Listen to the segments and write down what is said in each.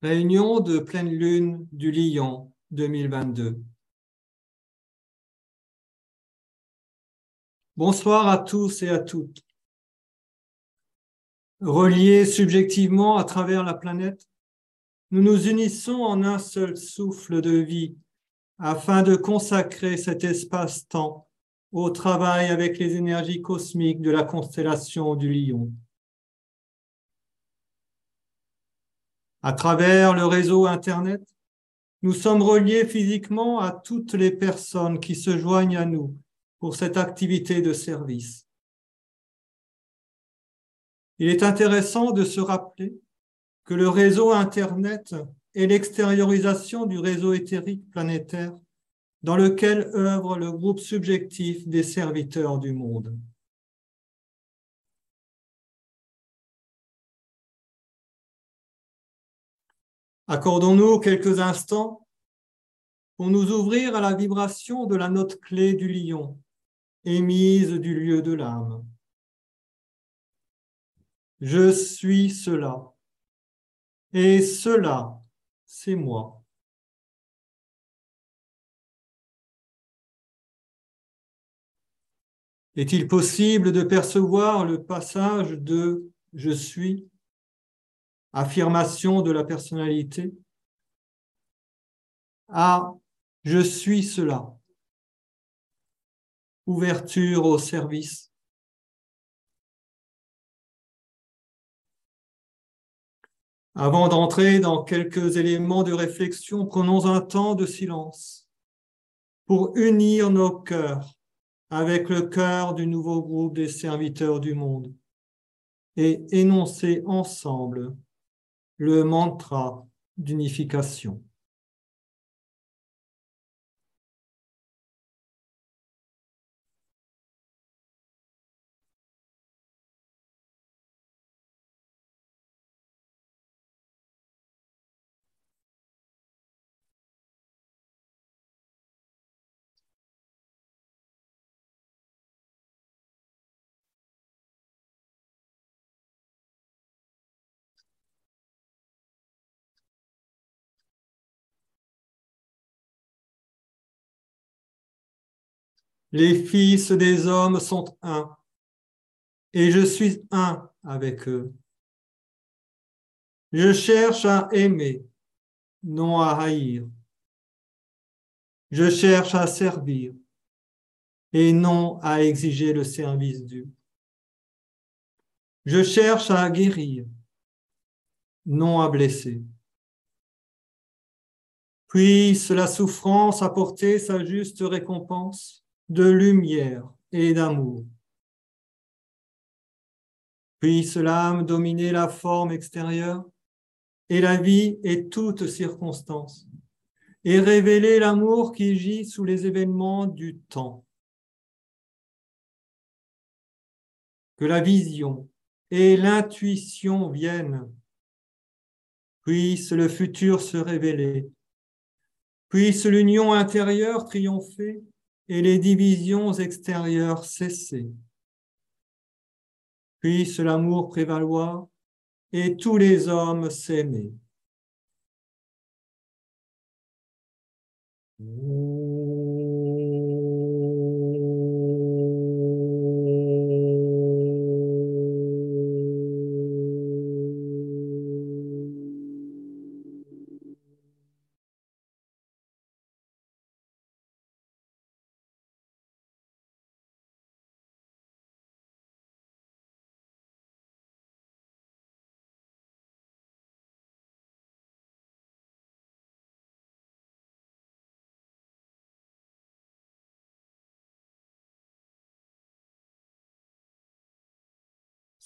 Réunion de pleine lune du Lion 2022. Bonsoir à tous et à toutes. Reliés subjectivement à travers la planète, nous nous unissons en un seul souffle de vie afin de consacrer cet espace-temps au travail avec les énergies cosmiques de la constellation du Lion. À travers le réseau Internet, nous sommes reliés physiquement à toutes les personnes qui se joignent à nous pour cette activité de service. Il est intéressant de se rappeler que le réseau Internet est l'extériorisation du réseau éthérique planétaire dans lequel œuvre le groupe subjectif des serviteurs du monde. Accordons-nous quelques instants pour nous ouvrir à la vibration de la note clé du lion, émise du lieu de l'âme. Je suis cela, et cela, c'est moi. Est-il possible de percevoir le passage de je suis affirmation de la personnalité, à je suis cela, ouverture au service. Avant d'entrer dans quelques éléments de réflexion, prenons un temps de silence pour unir nos cœurs avec le cœur du nouveau groupe des serviteurs du monde et énoncer ensemble le mantra d'unification. Les fils des hommes sont un, et je suis un avec eux. Je cherche à aimer, non à haïr. Je cherche à servir et non à exiger le service dû. Je cherche à guérir, non à blesser. Puisse la souffrance apporter sa juste récompense de lumière et d'amour. Puisse l'âme dominer la forme extérieure et la vie et toutes circonstances, et révéler l'amour qui gît sous les événements du temps. Que la vision et l'intuition viennent, puisse le futur se révéler, puisse l'union intérieure triompher et les divisions extérieures cesser. Puisse l'amour prévaloir et tous les hommes s'aimer.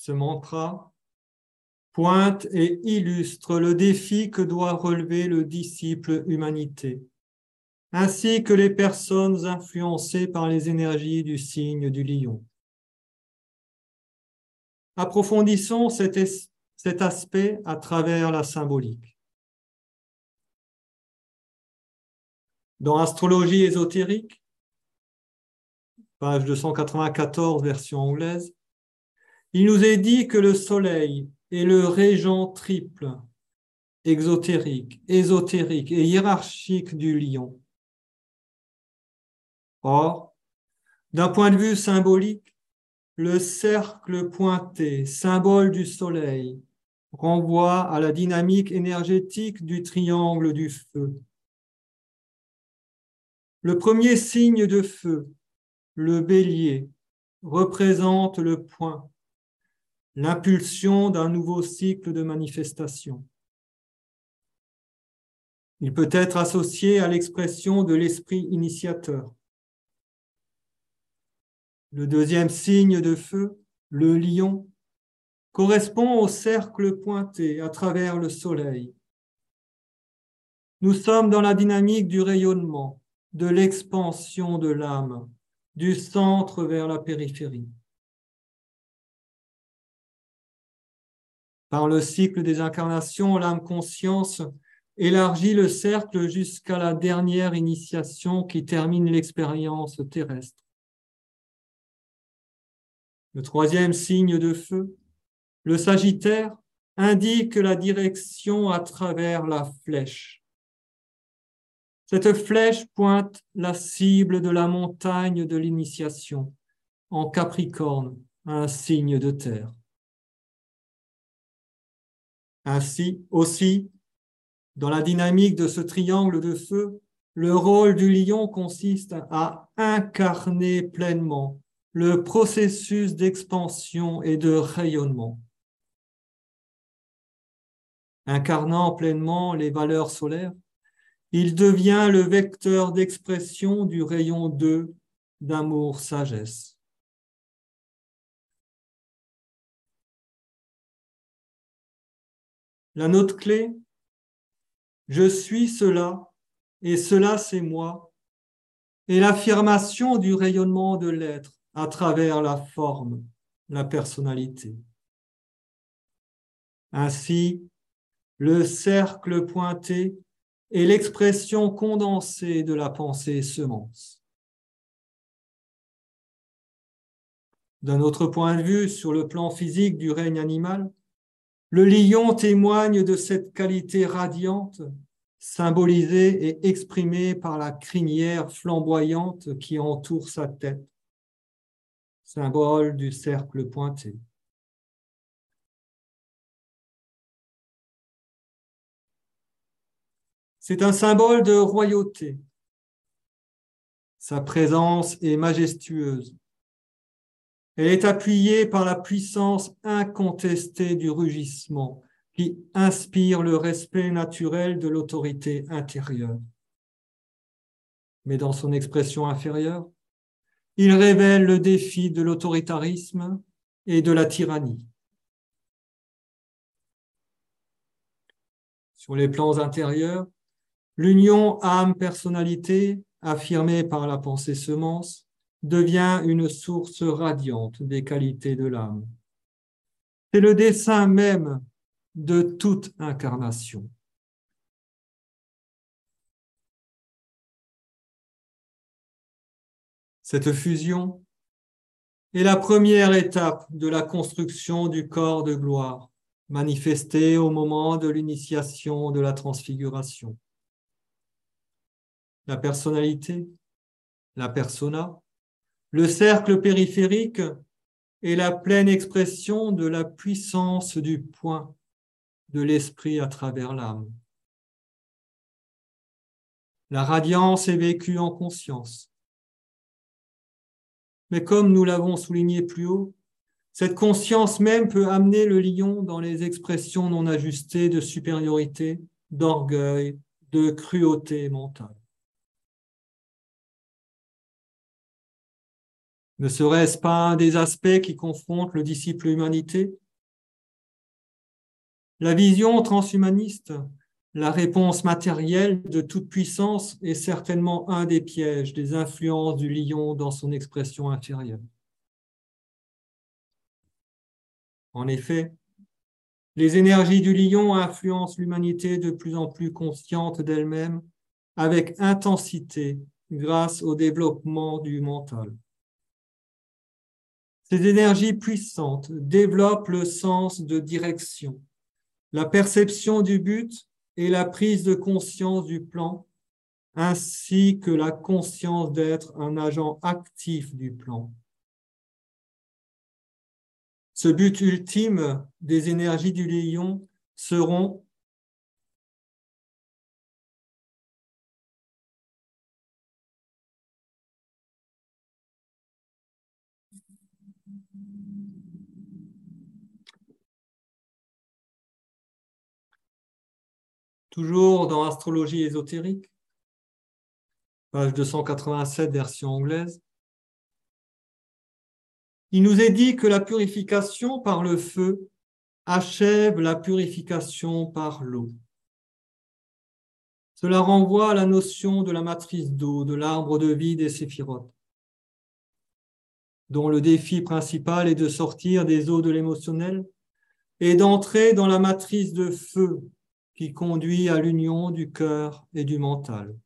Ce mantra pointe et illustre le défi que doit relever le disciple humanité, ainsi que les personnes influencées par les énergies du signe du lion. Approfondissons cet, aspect à travers la symbolique. Dans Astrologie ésotérique, page 294, version anglaise, il nous est dit que le soleil est le régent triple exotérique, ésotérique et hiérarchique du lion. Or, d'un point de vue symbolique, le cercle pointé, symbole du soleil, renvoie à la dynamique énergétique du triangle du feu. Le premier signe de feu, le bélier, représente le point, l'impulsion d'un nouveau cycle de manifestation. Il peut être associé à l'expression de l'esprit initiateur. Le deuxième signe de feu, le lion, correspond au cercle pointé à travers le soleil. Nous sommes dans la dynamique du rayonnement, de l'expansion de l'âme, du centre vers la périphérie. Par le cycle des incarnations, l'âme conscience élargit le cercle jusqu'à la dernière initiation qui termine l'expérience terrestre. Le troisième signe de feu, le Sagittaire, indique la direction à travers la flèche. Cette flèche pointe la cible de la montagne de l'initiation en Capricorne, un signe de terre. Ainsi aussi, dans la dynamique de ce triangle de feu, le rôle du lion consiste à incarner pleinement le processus d'expansion et de rayonnement. Incarnant pleinement les valeurs solaires, il devient le vecteur d'expression du rayon 2 d'amour-sagesse. La note clé, je suis cela et cela c'est moi, est l'affirmation du rayonnement de l'être à travers la forme, la personnalité. Ainsi, le cercle pointé est l'expression condensée de la pensée semence. D'un autre point de vue, sur le plan physique du règne animal, le lion témoigne de cette qualité radiante, symbolisée et exprimée par la crinière flamboyante qui entoure sa tête, symbole du cercle pointé. C'est un symbole de royauté. Sa présence est majestueuse. Elle est appuyée par la puissance incontestée du rugissement qui inspire le respect naturel de l'autorité intérieure. Mais dans son expression inférieure, il révèle le défi de l'autoritarisme et de la tyrannie. Sur les plans intérieurs, l'union âme-personnalité, affirmée par la pensée semence, devient une source radiante des qualités de l'âme. C'est le dessein même de toute incarnation. Cette fusion est la première étape de la construction du corps de gloire, manifesté au moment de l'initiation de la transfiguration. La personnalité, la persona, le cercle périphérique est la pleine expression de la puissance du point de l'esprit à travers l'âme. La radiance est vécue en conscience. Mais comme nous l'avons souligné plus haut, cette conscience même peut amener le lion dans les expressions non ajustées de supériorité, d'orgueil, de cruauté mentale. Ne serait-ce pas un des aspects qui confrontent le disciple humanité? La vision transhumaniste, la réponse matérielle de toute puissance est certainement un des pièges des influences du lion dans son expression inférieure. En effet, les énergies du lion influencent l'humanité de plus en plus consciente d'elle-même avec intensité grâce au développement du mental. Ces énergies puissantes développent le sens de direction, la perception du but et la prise de conscience du plan, ainsi que la conscience d'être un agent actif du plan. Ce but ultime des énergies du lion seront Toujours dans Astrologie ésotérique, page 287, version anglaise. Il nous est dit que la purification par le feu achève la purification par l'eau. Cela renvoie à la notion de la matrice d'eau, de l'arbre de vie des séphirotes, dont le défi principal est de sortir des eaux de l'émotionnel et d'entrer dans la matrice de feu qui conduit à l'union du cœur et du mental.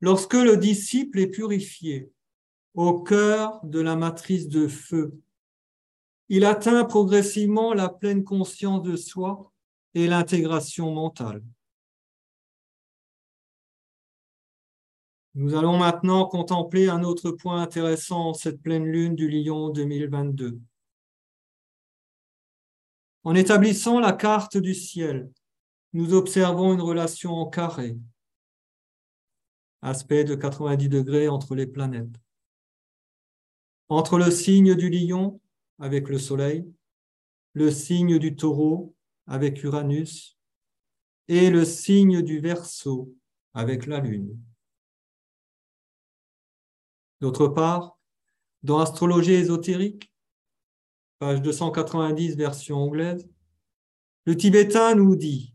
Lorsque le disciple est purifié au cœur de la matrice de feu, il atteint progressivement la pleine conscience de soi et l'intégration mentale. Nous allons maintenant contempler un autre point intéressant cette pleine lune du Lion 2022. En établissant la carte du ciel, nous observons une relation en carré, aspect de 90 degrés entre les planètes. Entre le signe du lion avec le soleil, le signe du taureau avec Uranus et le signe du verso avec la lune. D'autre part, dans l'astrologie ésotérique, page 290, version anglaise, le tibétain nous dit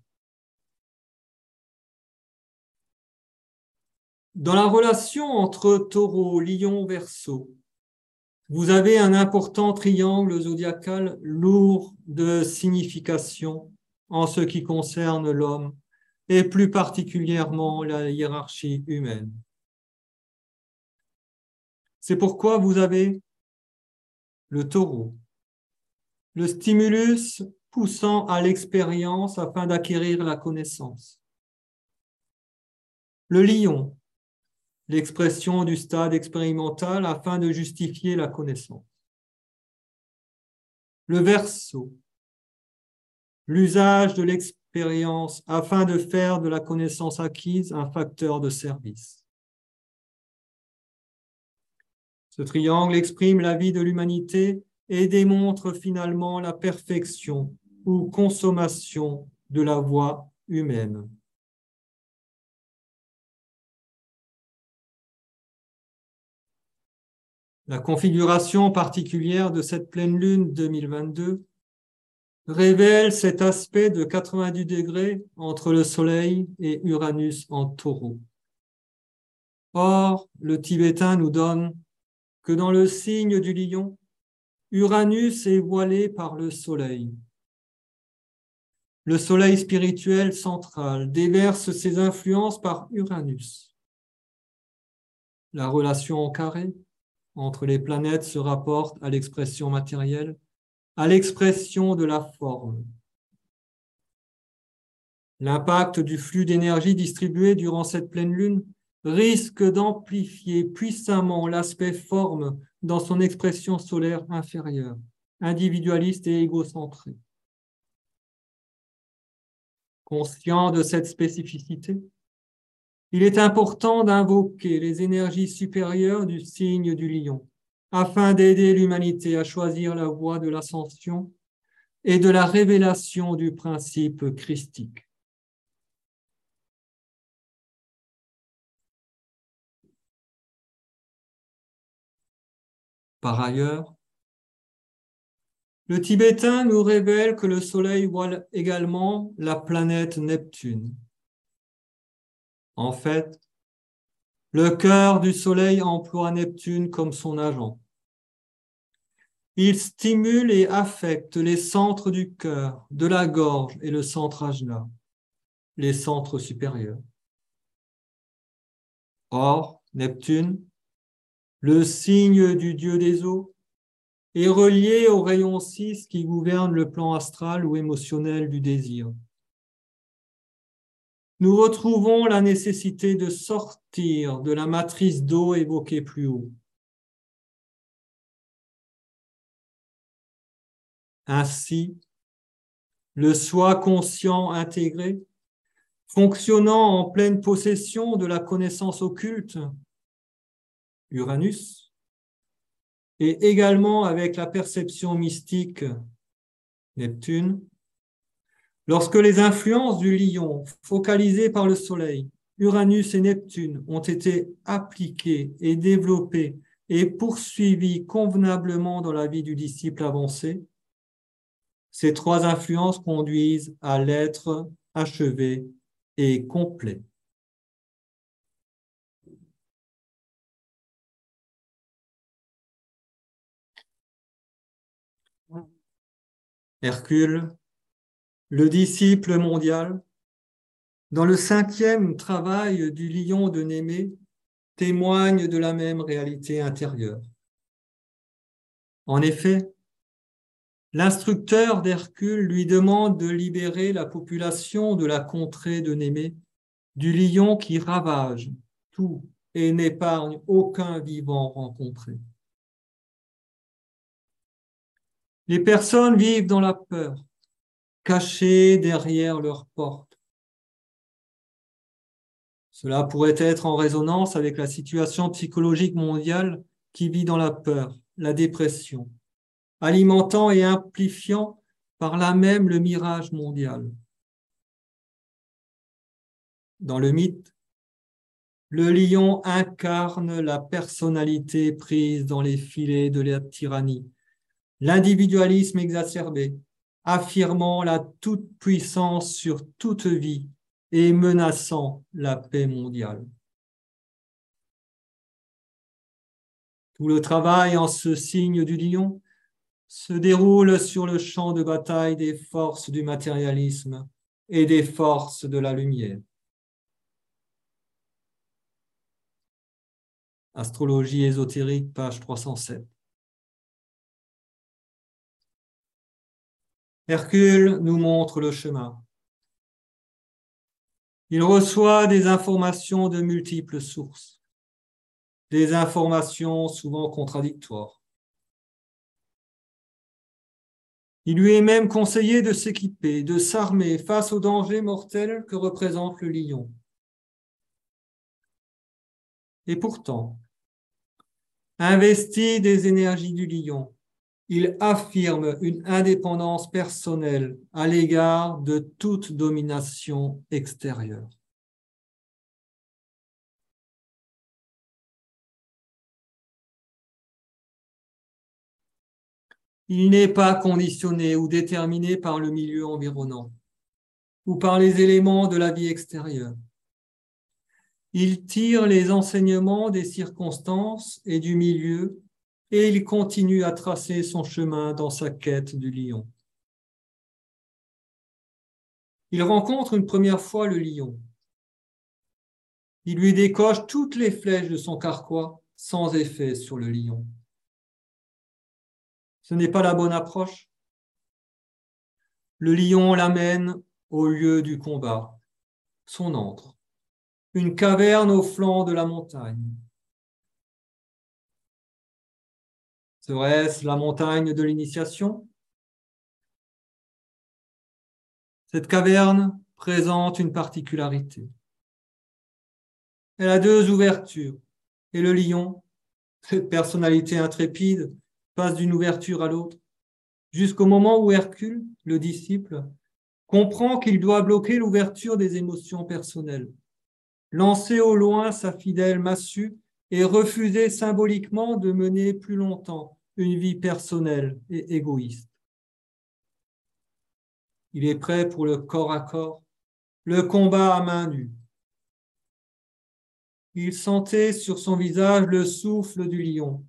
Dans la relation entre taureau, lion, verso, vous avez un important triangle zodiacal lourd de signification en ce qui concerne l'homme et plus particulièrement la hiérarchie humaine. C'est pourquoi vous avez le taureau, le stimulus poussant à l'expérience afin d'acquérir la connaissance. Le lion, l'expression du stade expérimental afin de justifier la connaissance. Le verso, l'usage de l'expérience afin de faire de la connaissance acquise un facteur de service. Ce triangle exprime la vie de l'humanité et démontre finalement la perfection ou consommation de la voie humaine. La configuration particulière de cette pleine lune 2022 révèle cet aspect de 90 degrés entre le Soleil et Uranus en taureau. Or, le tibétain nous donne dans le signe du lion, Uranus est voilé par le Soleil. Le Soleil spirituel central déverse ses influences par Uranus. La relation en carré entre les planètes se rapporte à l'expression matérielle, à l'expression de la forme. L'impact du flux d'énergie distribué durant cette pleine lune risque d'amplifier puissamment l'aspect forme dans son expression solaire inférieure, individualiste et égocentré. Conscient de cette spécificité, il est important d'invoquer les énergies supérieures du signe du lion afin d'aider l'humanité à choisir la voie de l'ascension et de la révélation du principe christique. Par ailleurs, le tibétain nous révèle que le Soleil voit également la planète Neptune. En fait, le cœur du Soleil emploie Neptune comme son agent. Il stimule et affecte les centres du cœur, de la gorge et le centre ajna, les centres supérieurs. Or, Neptune le signe du dieu des eaux, est relié au rayon 6 qui gouverne le plan astral ou émotionnel du désir. Nous retrouvons la nécessité de sortir de la matrice d'eau évoquée plus haut. Ainsi, le soi conscient intégré, fonctionnant en pleine possession de la connaissance occulte, Uranus, et également avec la perception mystique, Neptune, lorsque les influences du lion focalisées par le Soleil, Uranus et Neptune ont été appliquées et développées et poursuivies convenablement dans la vie du disciple avancé, ces trois influences conduisent à l'être achevé et complet. Hercule, le disciple mondial, dans le cinquième travail du lion de Némée, témoigne de la même réalité intérieure. En effet, L'instructeur d'Hercule lui demande de libérer la population de la contrée de Némée du lion qui ravage tout et n'épargne aucun vivant rencontré. Les personnes vivent dans la peur, cachées derrière leurs portes. Cela pourrait être en résonance avec la situation psychologique mondiale qui vit dans la peur, la dépression, alimentant et amplifiant par là même le mirage mondial. Dans le mythe, le lion incarne la personnalité prise dans les filets de la tyrannie, l'individualisme exacerbé, affirmant la toute-puissance sur toute vie et menaçant la paix mondiale. Tout le travail en ce signe du lion se déroule sur le champ de bataille des forces du matérialisme et des forces de la lumière. Astrologie ésotérique, page 307. Hercule nous montre le chemin. Il reçoit des informations de multiples sources, des informations souvent contradictoires. Il lui est même conseillé de s'équiper, de s'armer face au danger mortel que représente le lion. Et pourtant, investi des énergies du lion, il affirme une indépendance personnelle à l'égard de toute domination extérieure. Il n'est pas conditionné ou déterminé par le milieu environnant ou par les éléments de la vie extérieure. Il tire les enseignements des circonstances et du milieu et il continue à tracer son chemin dans sa quête du lion. Il rencontre une première fois le lion. Il lui décoche toutes les flèches de son carquois sans effet sur le lion. Ce n'est pas la bonne approche. Le lion l'amène au lieu du combat, son antre, une caverne au flanc de la montagne. Serait-ce la montagne de l'initiation? Cette caverne présente une particularité. Elle a deux ouvertures et le lion, cette personnalité intrépide, passe d'une ouverture à l'autre, jusqu'au moment où Hercule, le disciple, comprend qu'il doit bloquer l'ouverture des émotions personnelles, lancer au loin sa fidèle massue et refuser symboliquement de mener plus longtemps une vie personnelle et égoïste. Il est prêt pour le corps à corps, le combat à main nue. Il sentait sur son visage le souffle du lion,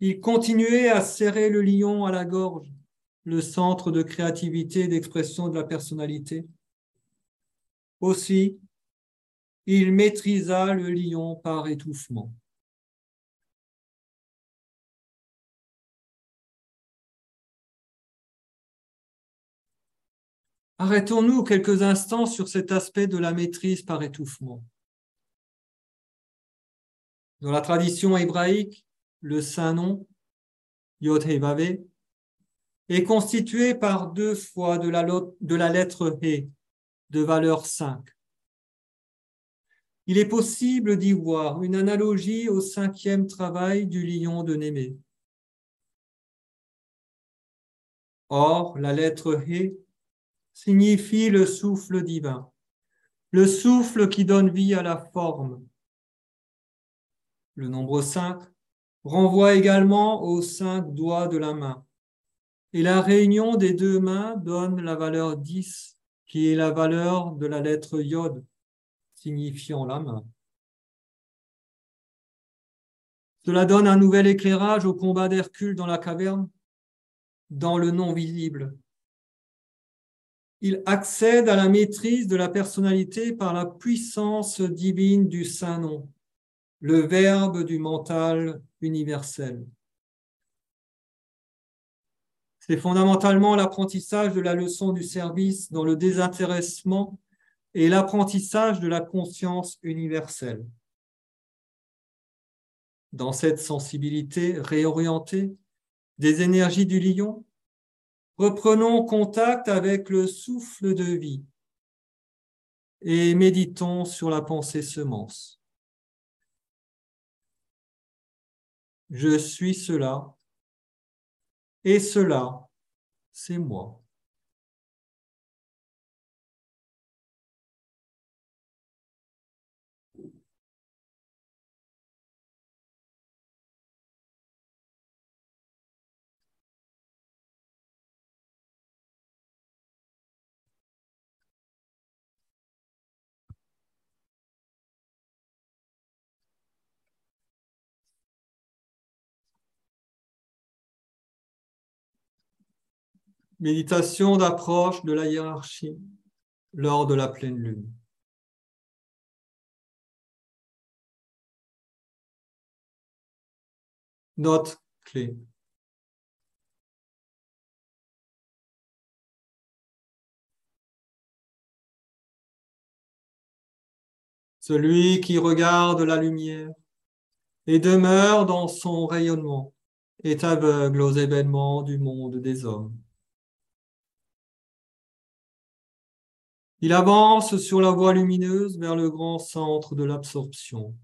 il continuait à serrer le lion à la gorge, le centre de créativité et d'expression de la personnalité. Aussi, il maîtrisa le lion par étouffement. Arrêtons-nous quelques instants sur cet aspect de la maîtrise par étouffement. Dans la tradition hébraïque, le saint nom, Yod est constitué par deux fois de la, de la lettre He, de valeur 5. Il est possible d'y voir une analogie au cinquième travail du lion de Némée. Or, la lettre He signifie le souffle divin, le souffle qui donne vie à la forme. Le nombre 5 renvoie également aux cinq doigts de la main. Et la réunion des deux mains donne la valeur 10, qui est la valeur de la lettre Yod, signifiant la main. Cela donne un nouvel éclairage au combat d'Hercule dans la caverne, dans le non visible, il accède à la maîtrise de la personnalité par la puissance divine du Saint-Nom, le Verbe du mental universel. C'est fondamentalement l'apprentissage de la leçon du service dans le désintéressement et l'apprentissage de la conscience universelle. Dans cette sensibilité réorientée des énergies du lion, Reprenons contact avec le souffle de vie et méditons sur la pensée semence. Je suis cela et cela, c'est moi. Méditation d'approche de la hiérarchie lors de la pleine lune. Note clé. Celui qui regarde la lumière et demeure dans son rayonnement est aveugle aux événements du monde des hommes. Il avance sur la voie lumineuse vers le grand centre de l'absorption.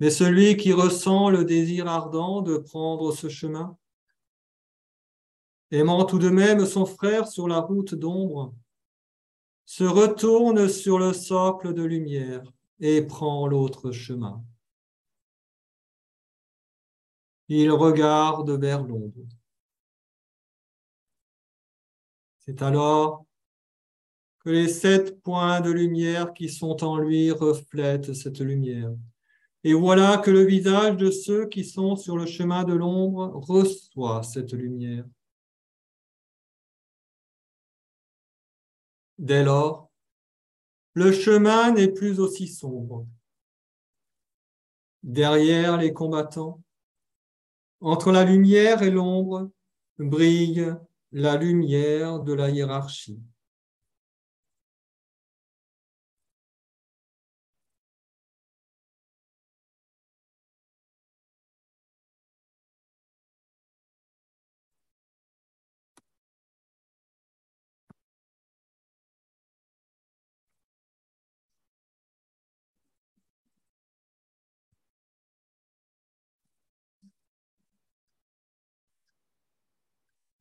Mais celui qui ressent le désir ardent de prendre ce chemin, aimant tout de même son frère sur la route d'ombre, se retourne sur le socle de lumière et prend l'autre chemin. Il regarde vers l'ombre. C'est alors que les sept points de lumière qui sont en lui reflètent cette lumière. Et voilà que le visage de ceux qui sont sur le chemin de l'ombre reçoit cette lumière. Dès lors, le chemin n'est plus aussi sombre. Derrière les combattants, entre la lumière et l'ombre, brille la lumière de la hiérarchie.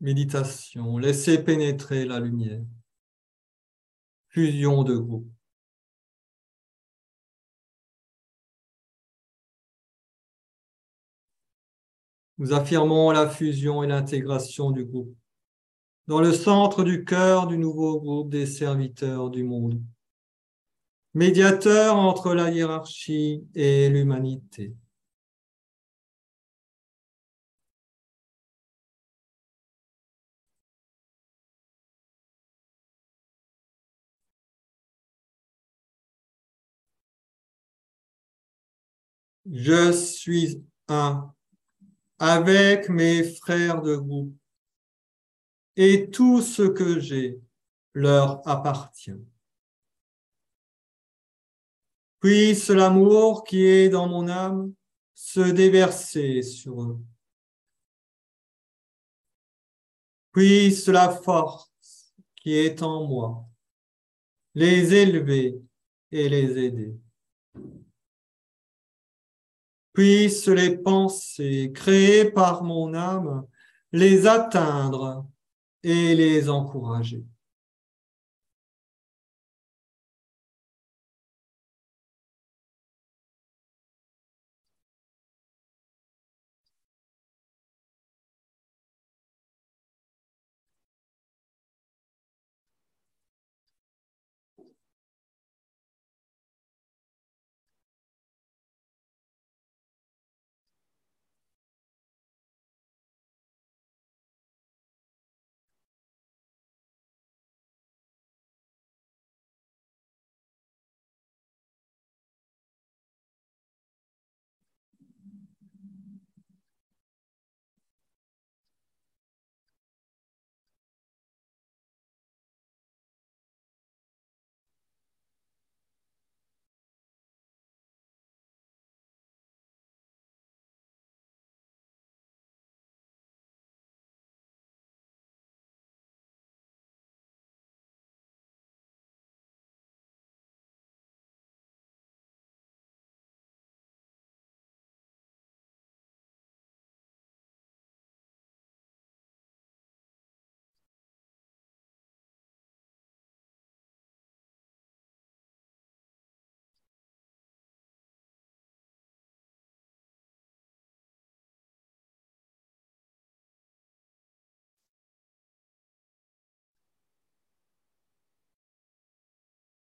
Méditation, laissez pénétrer la lumière. Fusion de groupe. Nous affirmons la fusion et l'intégration du groupe dans le centre du cœur du nouveau groupe des serviteurs du monde, médiateur entre la hiérarchie et l'humanité. Je suis un avec mes frères de groupe et tout ce que j'ai leur appartient. Puisse l'amour qui est dans mon âme se déverser sur eux. Puisse la force qui est en moi les élever et les aider. Puisse les pensées créées par mon âme les atteindre et les encourager.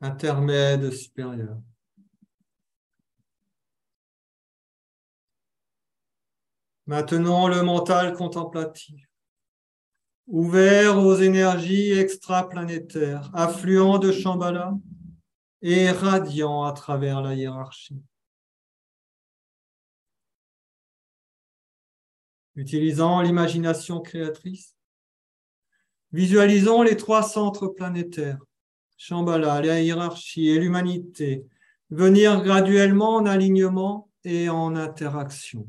Intermède supérieur. Maintenant, le mental contemplatif, ouvert aux énergies extraplanétaires, affluent de Shambhala et radiant à travers la hiérarchie. Utilisant l'imagination créatrice, visualisons les trois centres planétaires, Shambhala, la hiérarchie et l'humanité, venir graduellement en alignement et en interaction.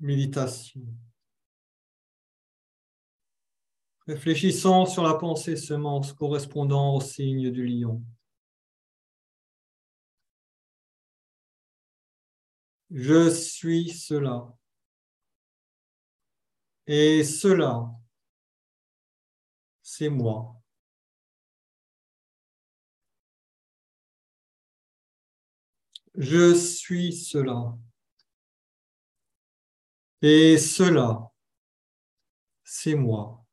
Méditation. Réfléchissons sur la pensée semence correspondant au signe du lion. Je suis cela. Et cela, c'est moi. Je suis cela. Et cela, c'est moi.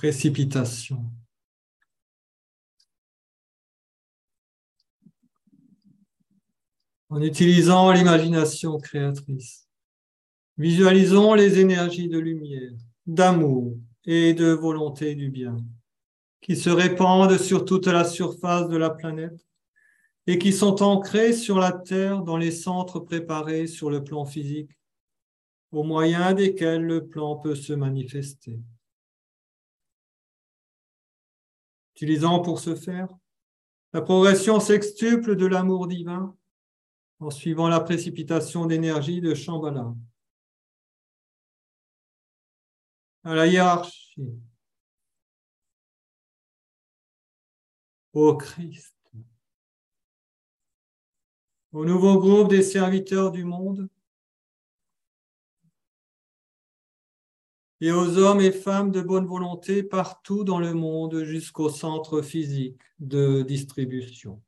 Précipitation. En utilisant l'imagination créatrice, visualisons les énergies de lumière, d'amour et de volonté du bien qui se répandent sur toute la surface de la planète et qui sont ancrées sur la Terre dans les centres préparés sur le plan physique, au moyen desquels le plan peut se manifester. utilisant pour ce faire la progression sextuple de l'amour divin en suivant la précipitation d'énergie de Shambhala. À la hiérarchie, au Christ, au nouveau groupe des serviteurs du monde, et aux hommes et femmes de bonne volonté partout dans le monde jusqu'au centre physique de distribution.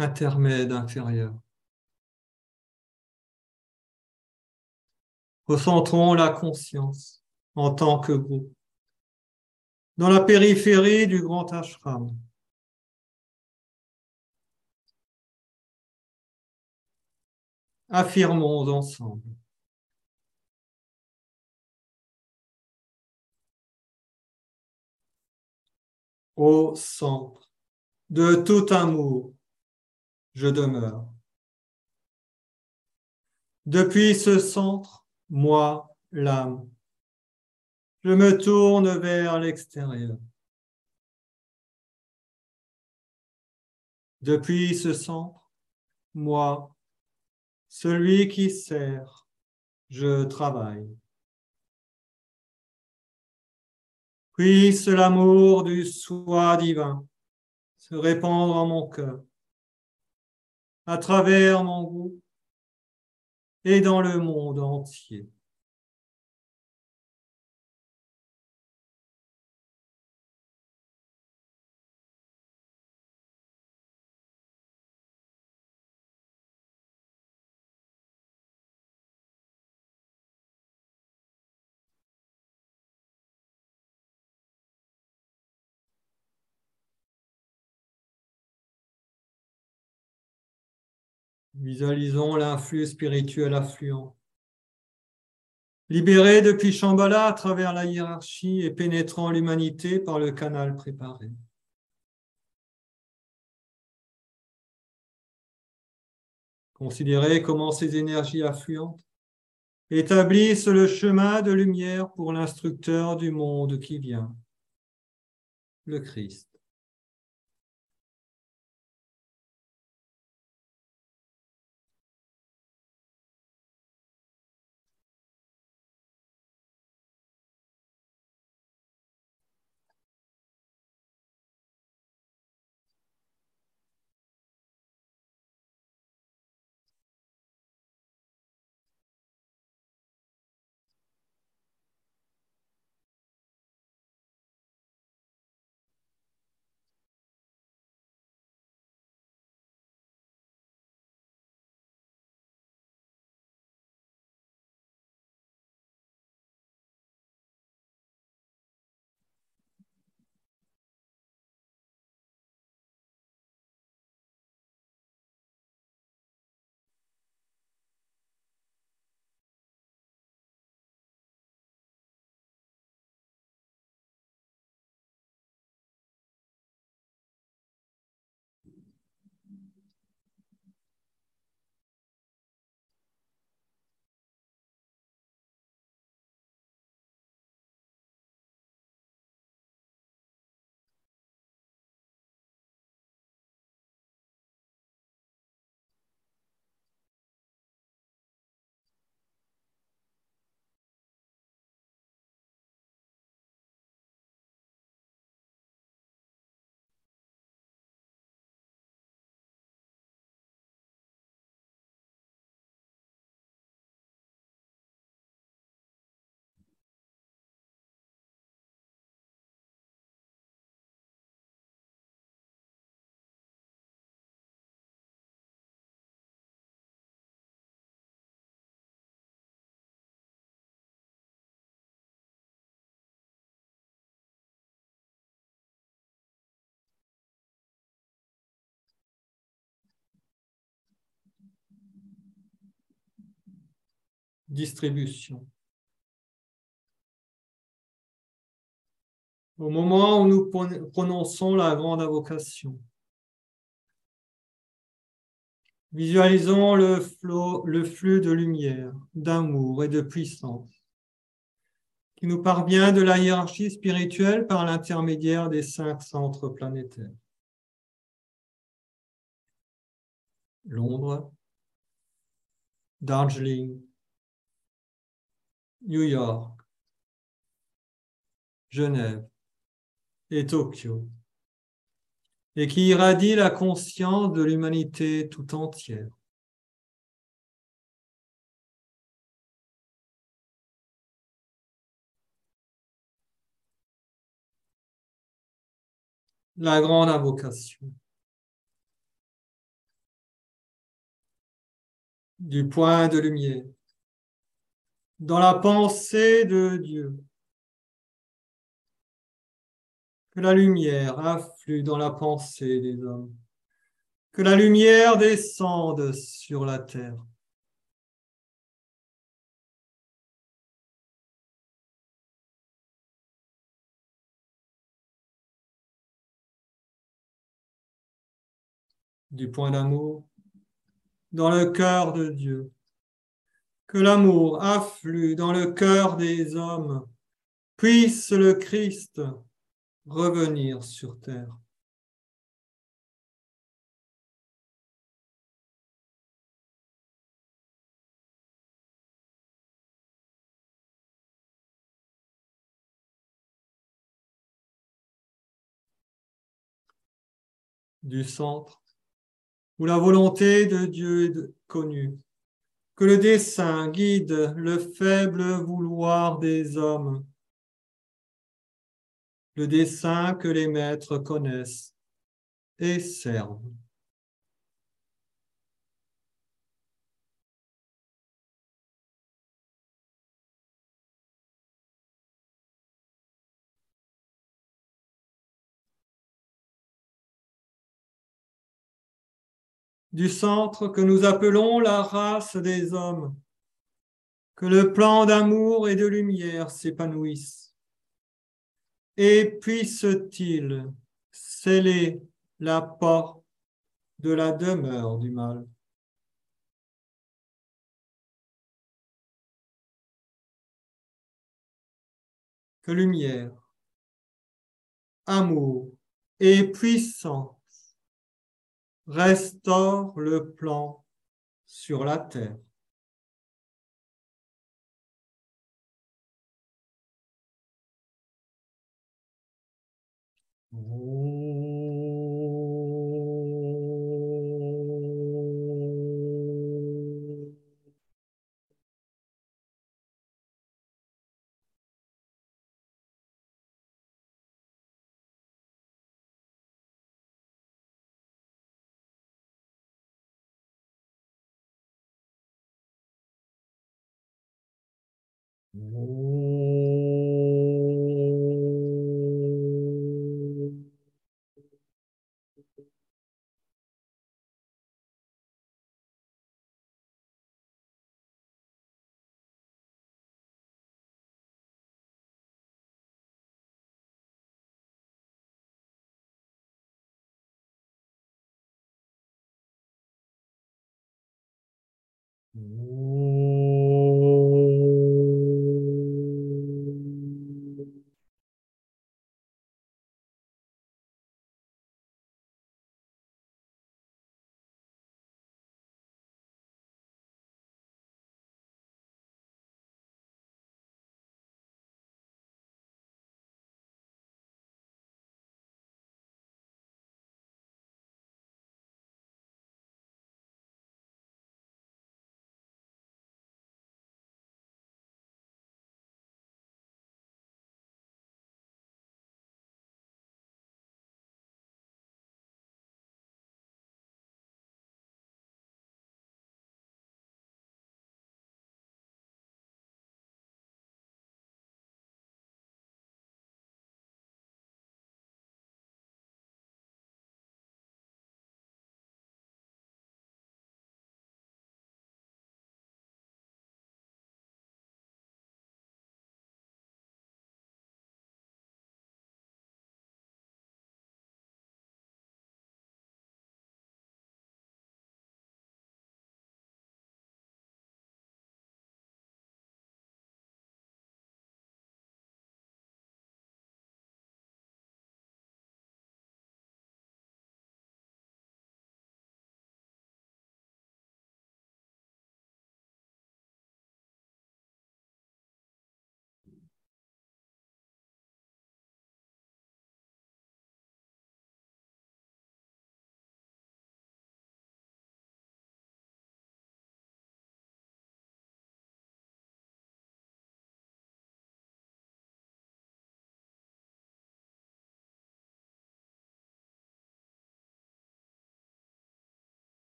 Intermède inférieur. Recentrons la conscience en tant que groupe dans la périphérie du grand ashram. Affirmons ensemble. Au centre de tout amour, je demeure. Depuis ce centre, moi, l'âme, je me tourne vers l'extérieur. Depuis ce centre, moi, celui qui sert, je travaille. Puisse l'amour du soi divin se répandre en mon cœur à travers mon groupe et dans le monde entier. Visualisons l'influx spirituel affluent. Libéré depuis Shambhala à travers la hiérarchie et pénétrant l'humanité par le canal préparé. Considérez comment ces énergies affluentes établissent le chemin de lumière pour l'instructeur du monde qui vient, le Christ. Au moment où nous prononçons la grande invocation, visualisons le, le flux de lumière, d'amour et de puissance qui nous parvient de la hiérarchie spirituelle par l'intermédiaire des cinq centres planétaires. Londres, Darjeeling, New York, Genève et Tokyo, et qui irradie la conscience de l'humanité tout entière. La grande invocation du point de lumière dans la pensée de Dieu. Que la lumière afflue dans la pensée des hommes. Que la lumière descende sur la terre. Du point d'amour dans le cœur de Dieu que l'amour afflue dans le cœur des hommes, puisse le Christ revenir sur terre. du centre, où la volonté de Dieu est connue que le dessein guide le faible vouloir des hommes, le dessein que les maîtres connaissent et servent. Du centre que nous appelons la race des hommes, que le plan d'amour et de lumière s'épanouisse. Et puisse-t-il sceller la porte de la demeure du mal. Que lumière, amour et puissance restaure le plan sur la terre.